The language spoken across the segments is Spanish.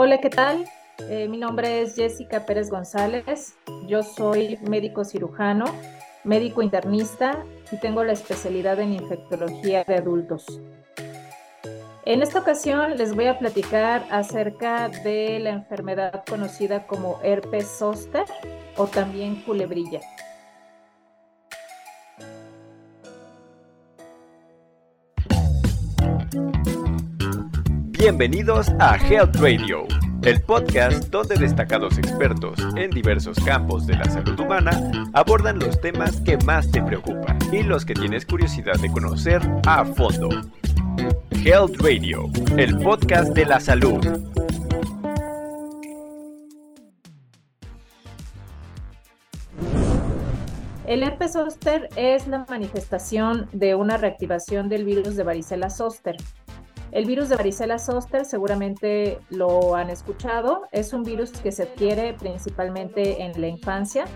Hola, ¿qué tal? Eh, mi nombre es Jessica Pérez González. Yo soy médico cirujano, médico internista y tengo la especialidad en infectología de adultos. En esta ocasión les voy a platicar acerca de la enfermedad conocida como herpes zóster o también culebrilla. Bienvenidos a Health Radio, el podcast donde destacados expertos en diversos campos de la salud humana abordan los temas que más te preocupan y los que tienes curiosidad de conocer a fondo. Health Radio, el podcast de la salud. El herpes zóster es la manifestación de una reactivación del virus de varicela zóster el virus de varicela zoster seguramente lo han escuchado. Es un virus que se adquiere principalmente en la infancia.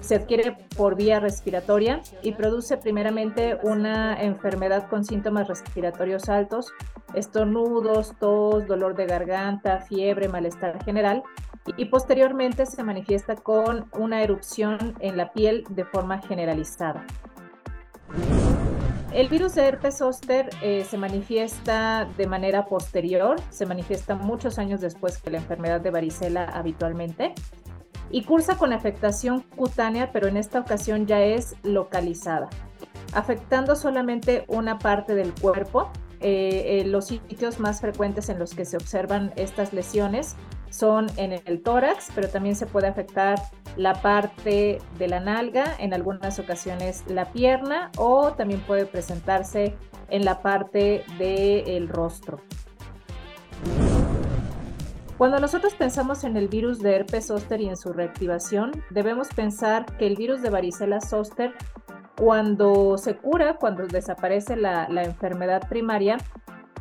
Se adquiere por vía respiratoria y produce primeramente una enfermedad con síntomas respiratorios altos, estornudos, tos, dolor de garganta, fiebre, malestar general y posteriormente se manifiesta con una erupción en la piel de forma generalizada. El virus de herpes zóster eh, se manifiesta de manera posterior, se manifiesta muchos años después que la enfermedad de varicela habitualmente y cursa con afectación cutánea, pero en esta ocasión ya es localizada, afectando solamente una parte del cuerpo. Eh, eh, los sitios más frecuentes en los que se observan estas lesiones son en el tórax, pero también se puede afectar la parte de la nalga, en algunas ocasiones la pierna o también puede presentarse en la parte del rostro. Cuando nosotros pensamos en el virus de herpes zóster y en su reactivación, debemos pensar que el virus de varicela zóster, cuando se cura, cuando desaparece la, la enfermedad primaria,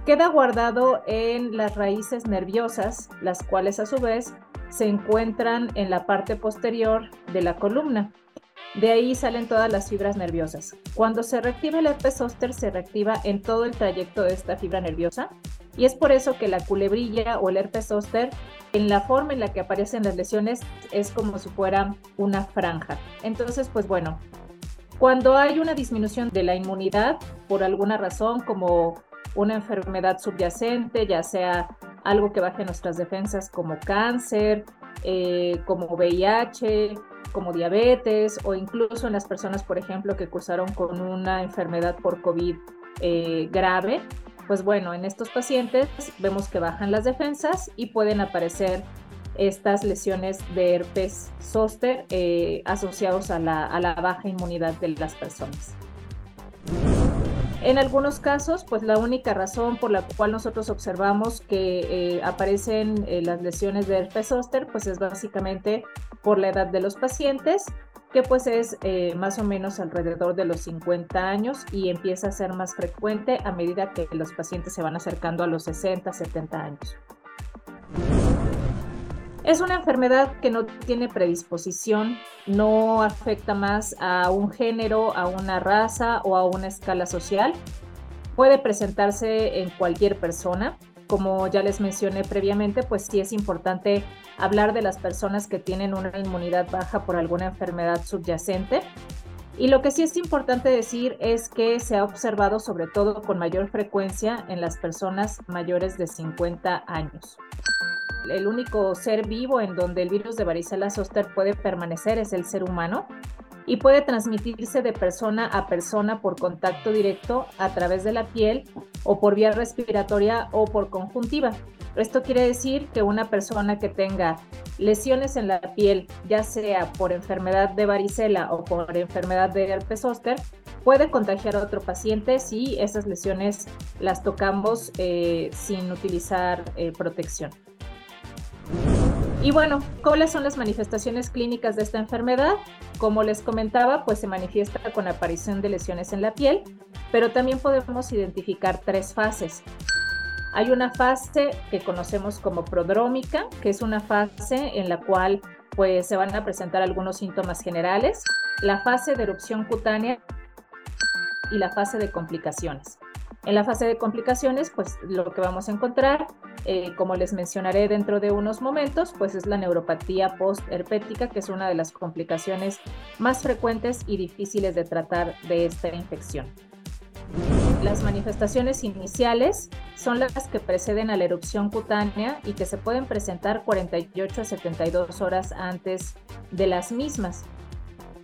queda guardado en las raíces nerviosas, las cuales a su vez se encuentran en la parte posterior de la columna. De ahí salen todas las fibras nerviosas. Cuando se reactiva el herpes zóster, se reactiva en todo el trayecto de esta fibra nerviosa y es por eso que la culebrilla o el herpes zóster, en la forma en la que aparecen las lesiones, es como si fuera una franja. Entonces, pues bueno, cuando hay una disminución de la inmunidad por alguna razón, como una enfermedad subyacente, ya sea algo que baje nuestras defensas como cáncer, eh, como VIH, como diabetes o incluso en las personas, por ejemplo, que cursaron con una enfermedad por COVID eh, grave, pues bueno, en estos pacientes vemos que bajan las defensas y pueden aparecer estas lesiones de herpes zóster eh, asociados a la, a la baja inmunidad de las personas. En algunos casos, pues la única razón por la cual nosotros observamos que eh, aparecen eh, las lesiones de herpes zóster, pues es básicamente por la edad de los pacientes, que pues es eh, más o menos alrededor de los 50 años y empieza a ser más frecuente a medida que los pacientes se van acercando a los 60, 70 años. Es una enfermedad que no tiene predisposición, no afecta más a un género, a una raza o a una escala social. Puede presentarse en cualquier persona. Como ya les mencioné previamente, pues sí es importante hablar de las personas que tienen una inmunidad baja por alguna enfermedad subyacente. Y lo que sí es importante decir es que se ha observado sobre todo con mayor frecuencia en las personas mayores de 50 años el único ser vivo en donde el virus de varicela zoster puede permanecer es el ser humano y puede transmitirse de persona a persona por contacto directo a través de la piel o por vía respiratoria o por conjuntiva. Esto quiere decir que una persona que tenga lesiones en la piel, ya sea por enfermedad de varicela o por enfermedad de herpes zóster, puede contagiar a otro paciente si esas lesiones las tocamos eh, sin utilizar eh, protección. Y bueno, ¿cuáles son las manifestaciones clínicas de esta enfermedad? Como les comentaba, pues se manifiesta con aparición de lesiones en la piel, pero también podemos identificar tres fases. Hay una fase que conocemos como prodrómica, que es una fase en la cual pues se van a presentar algunos síntomas generales, la fase de erupción cutánea y la fase de complicaciones. En la fase de complicaciones, pues lo que vamos a encontrar eh, como les mencionaré dentro de unos momentos, pues es la neuropatía postherpética, que es una de las complicaciones más frecuentes y difíciles de tratar de esta infección. Las manifestaciones iniciales son las que preceden a la erupción cutánea y que se pueden presentar 48 a 72 horas antes de las mismas.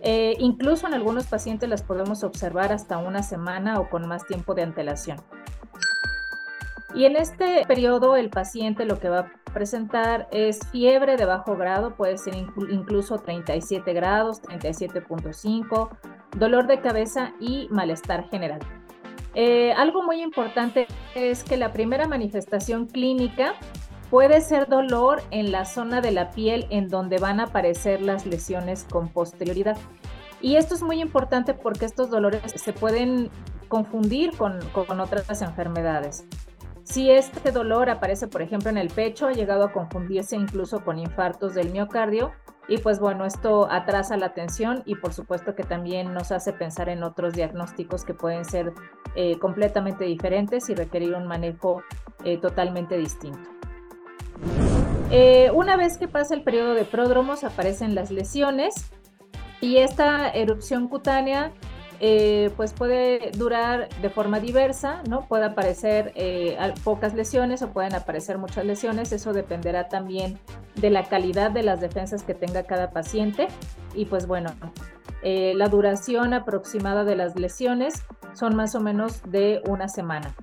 Eh, incluso en algunos pacientes las podemos observar hasta una semana o con más tiempo de antelación. Y en este periodo el paciente lo que va a presentar es fiebre de bajo grado, puede ser incluso 37 grados, 37.5, dolor de cabeza y malestar general. Eh, algo muy importante es que la primera manifestación clínica puede ser dolor en la zona de la piel en donde van a aparecer las lesiones con posterioridad. Y esto es muy importante porque estos dolores se pueden confundir con, con otras enfermedades. Si este dolor aparece, por ejemplo, en el pecho, ha llegado a confundirse incluso con infartos del miocardio. Y pues bueno, esto atrasa la atención y por supuesto que también nos hace pensar en otros diagnósticos que pueden ser eh, completamente diferentes y requerir un manejo eh, totalmente distinto. Eh, una vez que pasa el periodo de pródromos aparecen las lesiones y esta erupción cutánea eh, pues puede durar de forma diversa, ¿no? Puede aparecer eh, pocas lesiones o pueden aparecer muchas lesiones, eso dependerá también de la calidad de las defensas que tenga cada paciente y pues bueno, eh, la duración aproximada de las lesiones son más o menos de una semana.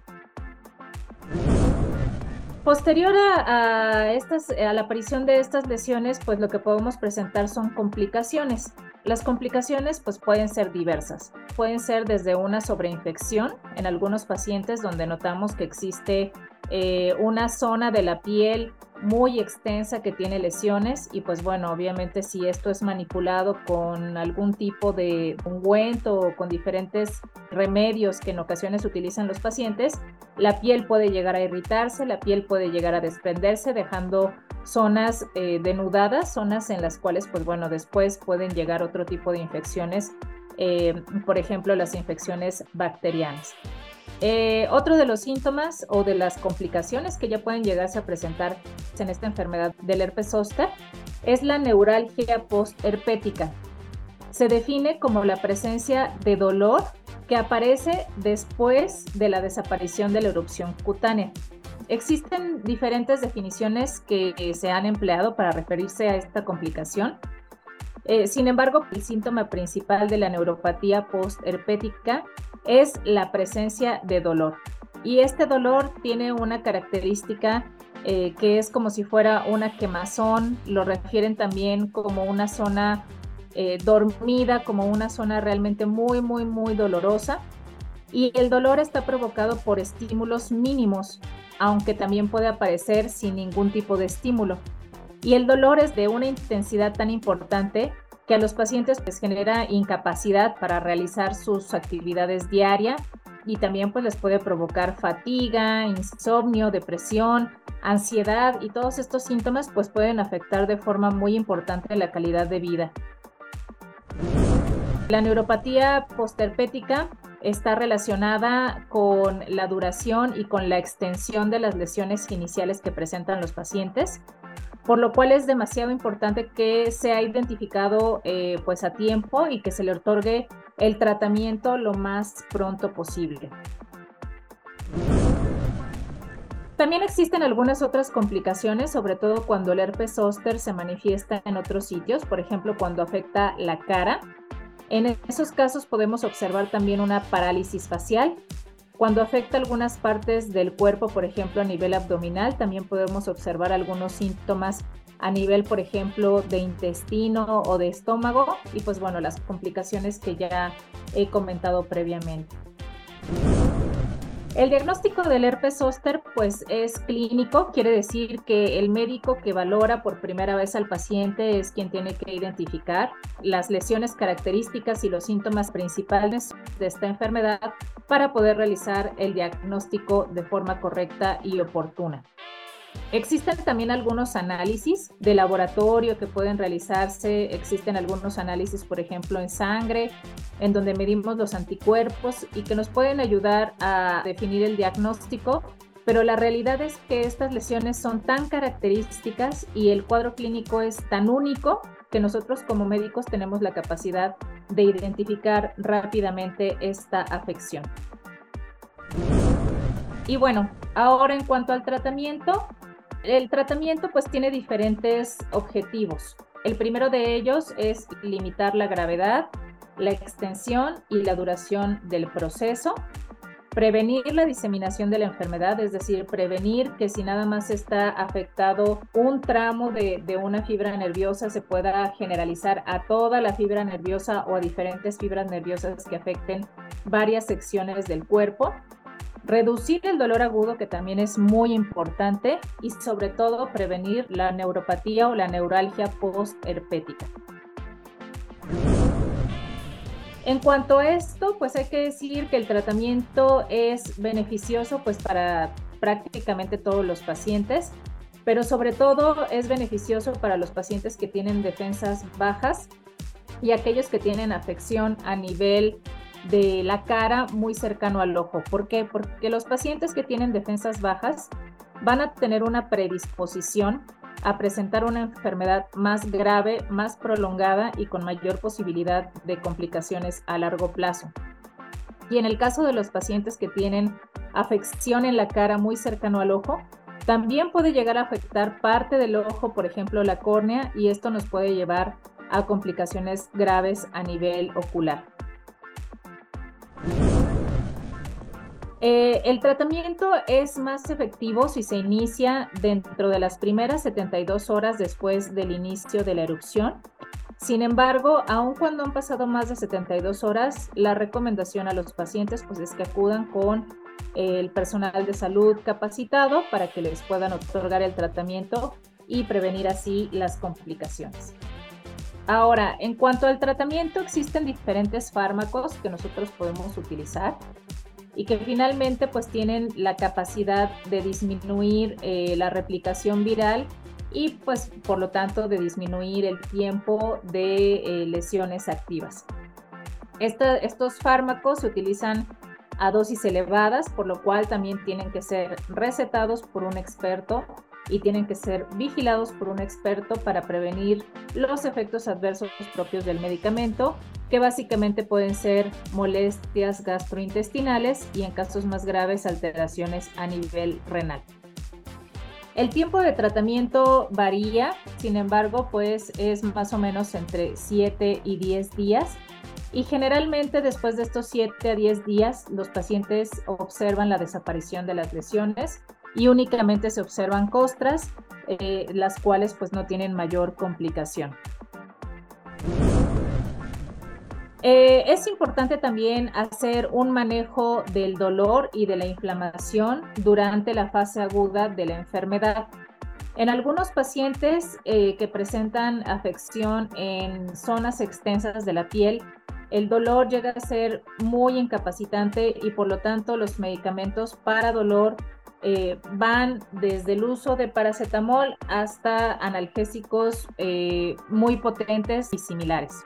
Posterior a, estas, a la aparición de estas lesiones, pues lo que podemos presentar son complicaciones. Las complicaciones pues pueden ser diversas. Pueden ser desde una sobreinfección en algunos pacientes donde notamos que existe eh, una zona de la piel muy extensa que tiene lesiones y pues bueno, obviamente si esto es manipulado con algún tipo de ungüento o con diferentes remedios que en ocasiones utilizan los pacientes, la piel puede llegar a irritarse, la piel puede llegar a desprenderse dejando zonas eh, denudadas, zonas en las cuales pues bueno, después pueden llegar otro tipo de infecciones, eh, por ejemplo las infecciones bacterianas. Eh, otro de los síntomas o de las complicaciones que ya pueden llegarse a presentar en esta enfermedad del herpes zóster es la neuralgia postherpética. Se define como la presencia de dolor que aparece después de la desaparición de la erupción cutánea. Existen diferentes definiciones que se han empleado para referirse a esta complicación. Eh, sin embargo, el síntoma principal de la neuropatía postherpética es la presencia de dolor. Y este dolor tiene una característica eh, que es como si fuera una quemazón, lo refieren también como una zona eh, dormida, como una zona realmente muy, muy, muy dolorosa. Y el dolor está provocado por estímulos mínimos, aunque también puede aparecer sin ningún tipo de estímulo. Y el dolor es de una intensidad tan importante que a los pacientes les genera incapacidad para realizar sus actividades diarias y también pues les puede provocar fatiga, insomnio, depresión, ansiedad y todos estos síntomas pues pueden afectar de forma muy importante la calidad de vida. La neuropatía postherpética está relacionada con la duración y con la extensión de las lesiones iniciales que presentan los pacientes por lo cual es demasiado importante que sea identificado eh, pues a tiempo y que se le otorgue el tratamiento lo más pronto posible. También existen algunas otras complicaciones, sobre todo cuando el herpes zóster se manifiesta en otros sitios, por ejemplo, cuando afecta la cara. En esos casos podemos observar también una parálisis facial, cuando afecta algunas partes del cuerpo, por ejemplo a nivel abdominal, también podemos observar algunos síntomas a nivel, por ejemplo, de intestino o de estómago y pues bueno, las complicaciones que ya he comentado previamente. El diagnóstico del herpes zóster pues es clínico, quiere decir que el médico que valora por primera vez al paciente es quien tiene que identificar las lesiones características y los síntomas principales de esta enfermedad para poder realizar el diagnóstico de forma correcta y oportuna. Existen también algunos análisis de laboratorio que pueden realizarse. Existen algunos análisis, por ejemplo, en sangre, en donde medimos los anticuerpos y que nos pueden ayudar a definir el diagnóstico pero la realidad es que estas lesiones son tan características y el cuadro clínico es tan único que nosotros como médicos tenemos la capacidad de identificar rápidamente esta afección. Y bueno, ahora en cuanto al tratamiento, el tratamiento pues tiene diferentes objetivos. El primero de ellos es limitar la gravedad, la extensión y la duración del proceso prevenir la diseminación de la enfermedad, es decir, prevenir que si nada más está afectado un tramo de, una fibra nerviosa, se pueda generalizar a toda la fibra nerviosa o a diferentes fibras nerviosas que afecten varias secciones del cuerpo. Reducir el dolor agudo, que también es muy importante, y sobre todo prevenir la neuropatía o la neuralgia postherpética. En cuanto a esto, pues hay que decir que el tratamiento es beneficioso pues para prácticamente todos los pacientes, pero sobre todo es beneficioso para los pacientes que tienen defensas bajas y aquellos que tienen afección a nivel de la cara muy cercano al ojo. ¿Por qué? Porque los pacientes que tienen defensas bajas van a tener una predisposición a presentar una enfermedad más grave, más prolongada y con mayor posibilidad de complicaciones a largo plazo. Y en el caso de los pacientes que tienen afección en la cara muy cercano al ojo, también puede llegar a afectar parte del ojo, por ejemplo la córnea, y esto nos puede llevar a complicaciones graves a nivel ocular. Eh, el tratamiento es más efectivo si se inicia dentro de las primeras 72 horas después del inicio de la erupción. Sin embargo, aun cuando han pasado más de 72 horas, la recomendación a los pacientes pues, es que acudan con el personal de salud capacitado para que les puedan otorgar el tratamiento y prevenir así las complicaciones. Ahora, en cuanto al tratamiento, existen diferentes fármacos que nosotros podemos utilizar y que finalmente pues tienen la capacidad de disminuir eh, la replicación viral y pues por lo tanto de disminuir el tiempo de eh, lesiones activas. estos fármacos se utilizan a dosis elevadas, por lo cual también tienen que ser recetados por un experto y tienen que ser vigilados por un experto para prevenir los efectos adversos propios del medicamento, que básicamente pueden ser molestias gastrointestinales y en casos más graves alteraciones a nivel renal. El tiempo de tratamiento varía, sin embargo, pues es más o menos entre 7 y 10 días. Y generalmente después de estos 7 a 10 días, los pacientes observan la desaparición de las lesiones y únicamente se observan costras, eh, las cuales pues no tienen mayor complicación. Eh, es importante también hacer un manejo del dolor y de la inflamación durante la fase aguda de la enfermedad. En algunos pacientes eh, que presentan afección en zonas extensas de la piel, el dolor llega a ser muy incapacitante y por lo tanto los medicamentos para dolor eh, van desde el uso de paracetamol hasta analgésicos muy potentes y similares.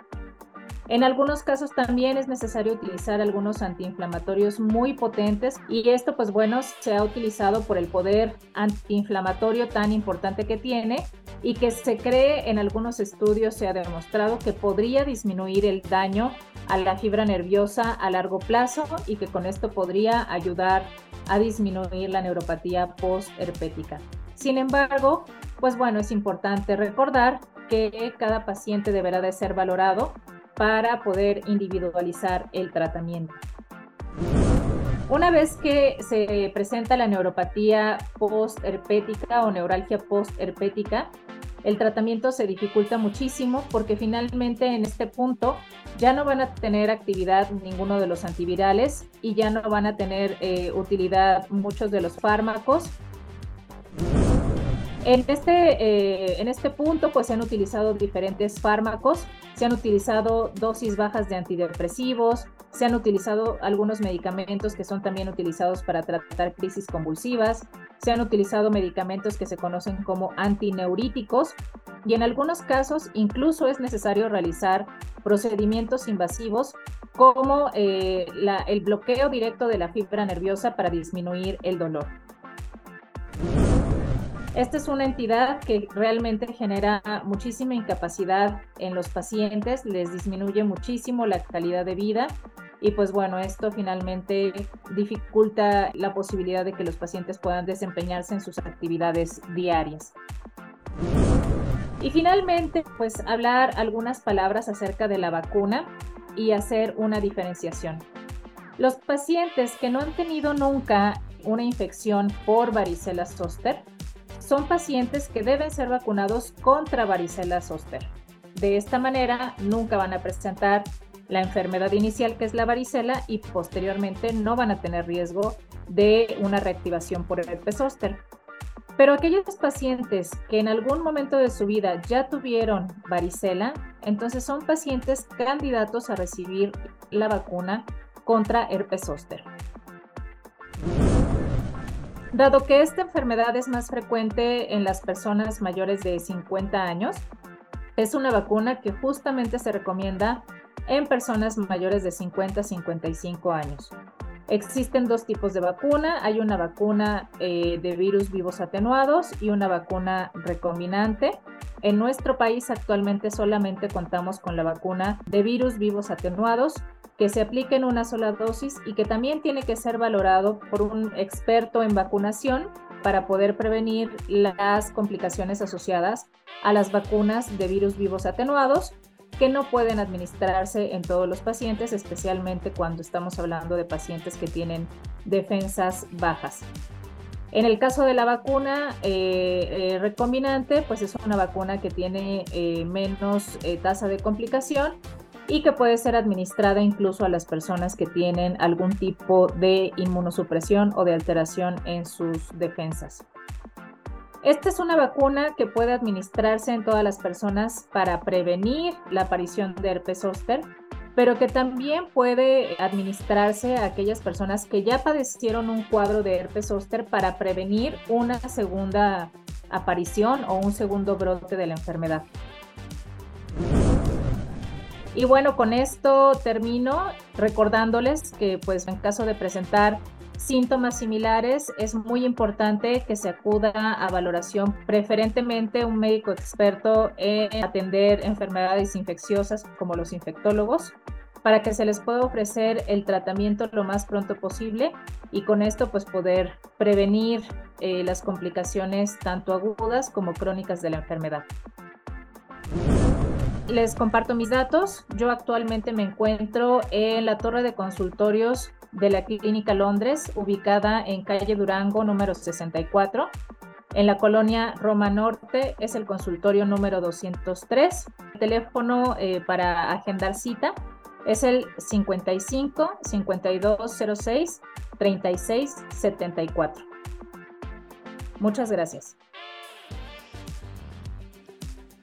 En algunos casos también es necesario utilizar algunos antiinflamatorios muy potentes y esto pues bueno se ha utilizado por el poder antiinflamatorio tan importante que tiene y que se cree en algunos estudios se ha demostrado que podría disminuir el daño a la fibra nerviosa a largo plazo y que con esto podría ayudar a disminuir la neuropatía postherpética. Sin embargo, pues bueno, es importante recordar que cada paciente deberá de ser valorado para poder individualizar el tratamiento. Una vez que se presenta la neuropatía postherpética o neuralgia postherpética, el tratamiento se dificulta muchísimo porque finalmente en este punto ya no van a tener actividad ninguno de los antivirales y ya no van a tener eh, utilidad muchos de los fármacos. En este, eh, en este punto pues se han utilizado diferentes fármacos, se han utilizado dosis bajas de antidepresivos, se han utilizado algunos medicamentos que son también utilizados para tratar crisis convulsivas, se han utilizado medicamentos que se conocen como antineuríticos. Y en algunos casos incluso es necesario realizar procedimientos invasivos como eh, el bloqueo directo de la fibra nerviosa para disminuir el dolor. Esta es una entidad que realmente genera muchísima incapacidad en los pacientes, les disminuye muchísimo la calidad de vida y pues bueno, esto finalmente dificulta la posibilidad de que los pacientes puedan desempeñarse en sus actividades diarias. Y finalmente, pues hablar algunas palabras acerca de la vacuna y hacer una diferenciación. Los pacientes que no han tenido nunca una infección por varicela zoster son pacientes que deben ser vacunados contra varicela zoster. De esta manera, nunca van a presentar la enfermedad inicial que es la varicela y posteriormente no van a tener riesgo de una reactivación por el herpes zóster. Pero aquellos pacientes que en algún momento de su vida ya tuvieron varicela, entonces son pacientes candidatos a recibir la vacuna contra herpes zóster. Dado que esta enfermedad es más frecuente en las personas mayores de 50 años, es una vacuna que justamente se recomienda en personas mayores de 50 a 55 años. Existen dos tipos de vacuna. Hay una vacuna eh, de virus vivos atenuados y una vacuna recombinante. En nuestro país actualmente solamente contamos con la vacuna de virus vivos atenuados que se aplica en una sola dosis y que también tiene que ser valorado por un experto en vacunación para poder prevenir las complicaciones asociadas a las vacunas de virus vivos atenuados que no pueden administrarse en todos los pacientes, especialmente cuando estamos hablando de pacientes que tienen defensas bajas. En el caso de la vacuna eh, eh, recombinante, pues es una vacuna que tiene eh, menos tasa de complicación y que puede ser administrada incluso a las personas que tienen algún tipo de inmunosupresión o de alteración en sus defensas. Esta es una vacuna que puede administrarse en todas las personas para prevenir la aparición de herpes zóster, pero que también puede administrarse a aquellas personas que ya padecieron un cuadro de herpes zóster para prevenir una segunda aparición o un segundo brote de la enfermedad. Y bueno, con esto termino recordándoles que pues en caso de presentar síntomas similares, es muy importante que se acuda a valoración, preferentemente un médico experto en atender enfermedades infecciosas como los infectólogos, para que se les pueda ofrecer el tratamiento lo más pronto posible y con esto pues poder prevenir eh, las complicaciones tanto agudas como crónicas de la enfermedad. Les comparto mis datos. Yo actualmente me encuentro en la torre de consultorios de la Clínica Londres, ubicada en calle Durango número 64. En la colonia Roma Norte es el consultorio número 203. El teléfono eh, para agendar cita es el 55 5206 3674. Muchas gracias.